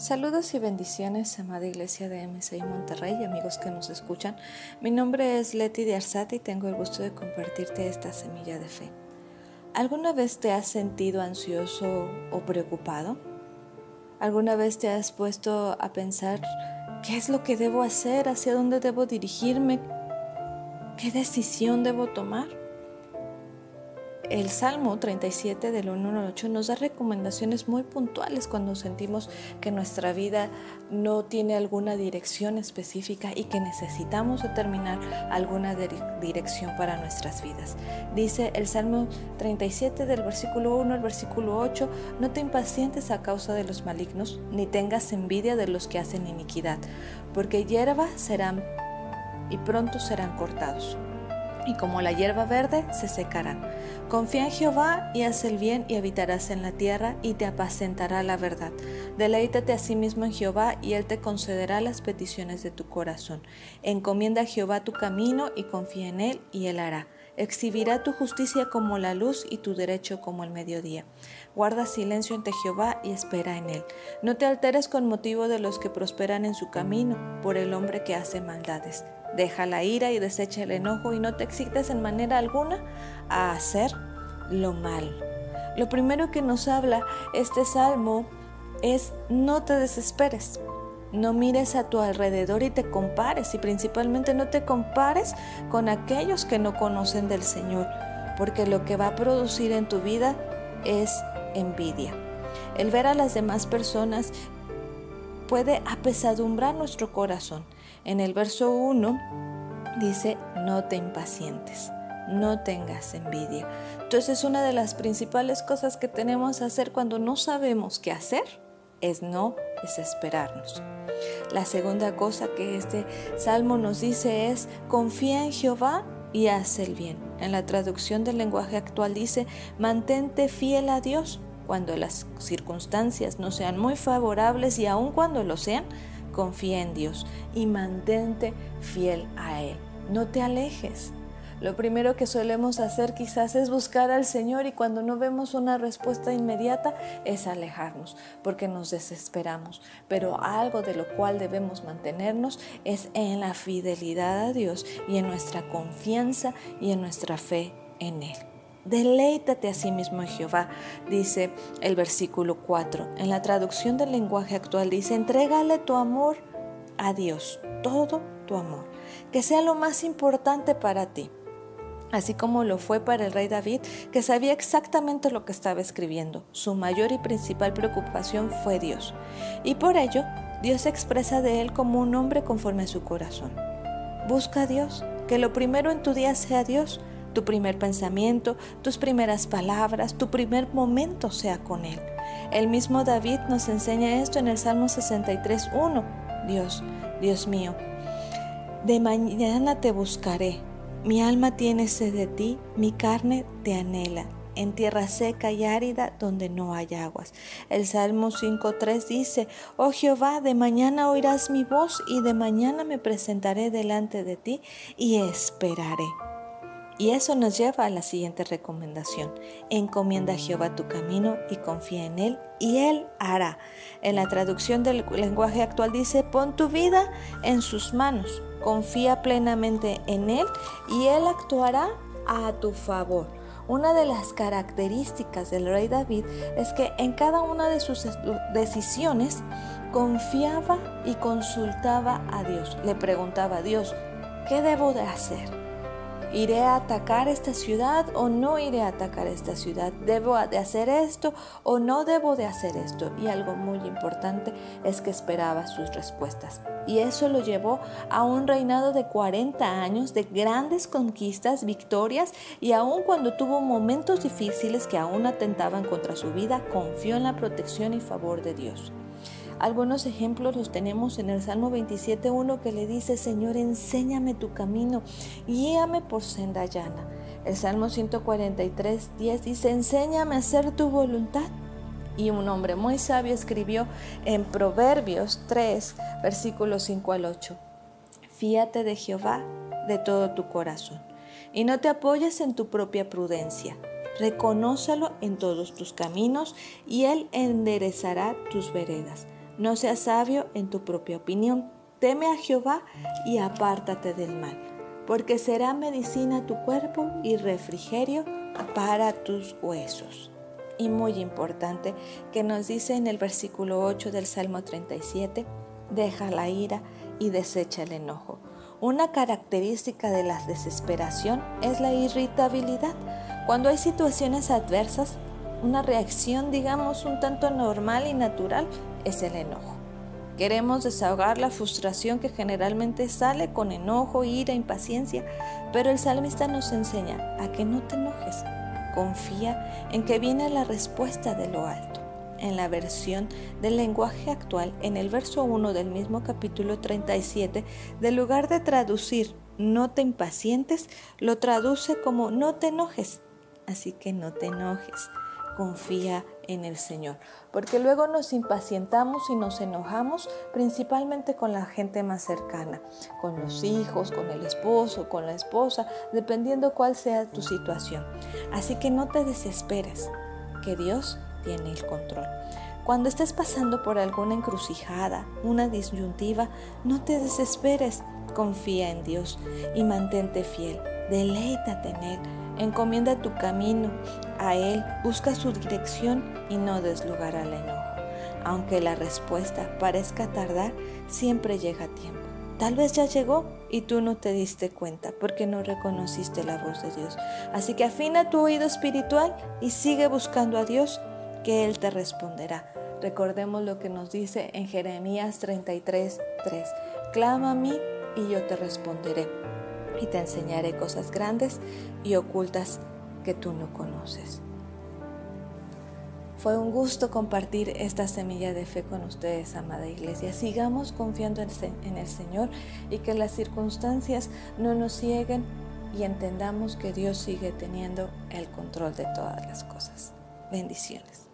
Saludos y bendiciones, amada iglesia de MCI Monterrey amigos que nos escuchan. Mi nombre es Leti de Arzate y tengo el gusto de compartirte esta semilla de fe. ¿Alguna vez te has sentido ansioso o preocupado? ¿Alguna vez te has puesto a pensar qué es lo que debo hacer, hacia dónde debo dirigirme, qué decisión debo tomar? El Salmo 37 del 1 al 8 nos da recomendaciones muy puntuales cuando sentimos que nuestra vida no tiene alguna dirección específica y que necesitamos determinar alguna dirección para nuestras vidas. Dice el Salmo 37 del versículo 1 al versículo 8, no te impacientes a causa de los malignos, ni tengas envidia de los que hacen iniquidad, porque hierba serán y pronto serán cortados y como la hierba verde se secarán. Confía en Jehová y haz el bien y habitarás en la tierra y te apacentará la verdad. Deleítate a sí mismo en Jehová y él te concederá las peticiones de tu corazón. Encomienda a Jehová tu camino y confía en él y él hará. Exhibirá tu justicia como la luz y tu derecho como el mediodía. Guarda silencio ante Jehová y espera en él. No te alteres con motivo de los que prosperan en su camino, por el hombre que hace maldades Deja la ira y desecha el enojo y no te excites en manera alguna a hacer lo mal. Lo primero que nos habla este salmo es no te desesperes. No mires a tu alrededor y te compares y principalmente no te compares con aquellos que no conocen del Señor, porque lo que va a producir en tu vida es envidia. El ver a las demás personas puede apesadumbrar nuestro corazón en el verso 1 dice, no te impacientes, no tengas envidia. Entonces una de las principales cosas que tenemos que hacer cuando no sabemos qué hacer es no desesperarnos. La segunda cosa que este salmo nos dice es, confía en Jehová y haz el bien. En la traducción del lenguaje actual dice, mantente fiel a Dios cuando las circunstancias no sean muy favorables y aun cuando lo sean, confía en Dios y mantente fiel a Él. No te alejes. Lo primero que solemos hacer quizás es buscar al Señor y cuando no vemos una respuesta inmediata es alejarnos porque nos desesperamos. Pero algo de lo cual debemos mantenernos es en la fidelidad a Dios y en nuestra confianza y en nuestra fe en Él. Deleítate a sí mismo en Jehová, dice el versículo 4. En la traducción del lenguaje actual dice, entrégale tu amor a Dios, todo tu amor, que sea lo más importante para ti así como lo fue para el rey David, que sabía exactamente lo que estaba escribiendo. Su mayor y principal preocupación fue Dios. Y por ello, Dios expresa de él como un hombre conforme a su corazón. Busca a Dios, que lo primero en tu día sea Dios, tu primer pensamiento, tus primeras palabras, tu primer momento sea con Él. El mismo David nos enseña esto en el Salmo 63.1. Dios, Dios mío, de mañana te buscaré. Mi alma tiene sed de ti, mi carne te anhela en tierra seca y árida donde no hay aguas. El Salmo 5.3 dice, Oh Jehová, de mañana oirás mi voz y de mañana me presentaré delante de ti y esperaré. Y eso nos lleva a la siguiente recomendación. Encomienda a Jehová tu camino y confía en Él y Él hará. En la traducción del lenguaje actual dice, pon tu vida en sus manos, confía plenamente en Él y Él actuará a tu favor. Una de las características del rey David es que en cada una de sus decisiones confiaba y consultaba a Dios. Le preguntaba a Dios, ¿qué debo de hacer? ¿Iré a atacar esta ciudad o no iré a atacar esta ciudad? ¿Debo de hacer esto o no debo de hacer esto? Y algo muy importante es que esperaba sus respuestas. Y eso lo llevó a un reinado de 40 años de grandes conquistas, victorias y aun cuando tuvo momentos difíciles que aún atentaban contra su vida, confió en la protección y favor de Dios. Algunos ejemplos los tenemos en el Salmo 27.1 que le dice, Señor, enséñame tu camino, guíame por senda llana. El Salmo 143.10 dice, enséñame a hacer tu voluntad. Y un hombre muy sabio escribió en Proverbios 3, versículos 5 al 8, Fíate de Jehová de todo tu corazón y no te apoyes en tu propia prudencia. Reconócelo en todos tus caminos y Él enderezará tus veredas. No seas sabio en tu propia opinión. Teme a Jehová y apártate del mal, porque será medicina tu cuerpo y refrigerio para tus huesos. Y muy importante que nos dice en el versículo 8 del Salmo 37, deja la ira y desecha el enojo. Una característica de la desesperación es la irritabilidad. Cuando hay situaciones adversas, una reacción, digamos, un tanto normal y natural es el enojo. Queremos desahogar la frustración que generalmente sale con enojo, ira, impaciencia, pero el salmista nos enseña a que no te enojes. Confía en que viene la respuesta de lo alto. En la versión del lenguaje actual, en el verso 1 del mismo capítulo 37, del lugar de traducir no te impacientes, lo traduce como no te enojes. Así que no te enojes confía en el Señor. Porque luego nos impacientamos y nos enojamos principalmente con la gente más cercana, con los hijos, con el esposo, con la esposa, dependiendo cuál sea tu situación. Así que no te desesperes, que Dios tiene el control. Cuando estés pasando por alguna encrucijada, una disyuntiva, no te desesperes, confía en Dios y mantente fiel, deleítate en Él Encomienda tu camino a Él, busca su dirección y no des lugar al enojo. Aunque la respuesta parezca tardar, siempre llega a tiempo. Tal vez ya llegó y tú no te diste cuenta porque no reconociste la voz de Dios. Así que afina tu oído espiritual y sigue buscando a Dios, que Él te responderá. Recordemos lo que nos dice en Jeremías 33, 3. Clama a mí y yo te responderé y te enseñaré cosas grandes y ocultas que tú no conoces. Fue un gusto compartir esta semilla de fe con ustedes, amada iglesia. Sigamos confiando en el Señor y que las circunstancias no nos cieguen y entendamos que Dios sigue teniendo el control de todas las cosas. Bendiciones.